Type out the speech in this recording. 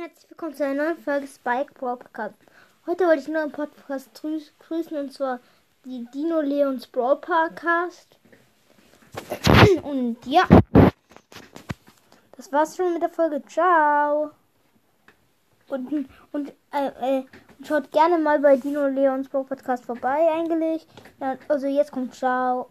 herzlich willkommen zu einer neuen Folge Spike Podcast. Heute wollte ich nur einen Podcast grüßen und zwar die Dino Leons Brawl Podcast. Und ja, das war's schon mit der Folge. Ciao. Und, und äh, äh, schaut gerne mal bei Dino Leons Brawl Podcast vorbei, eigentlich. Ja, also jetzt kommt Ciao.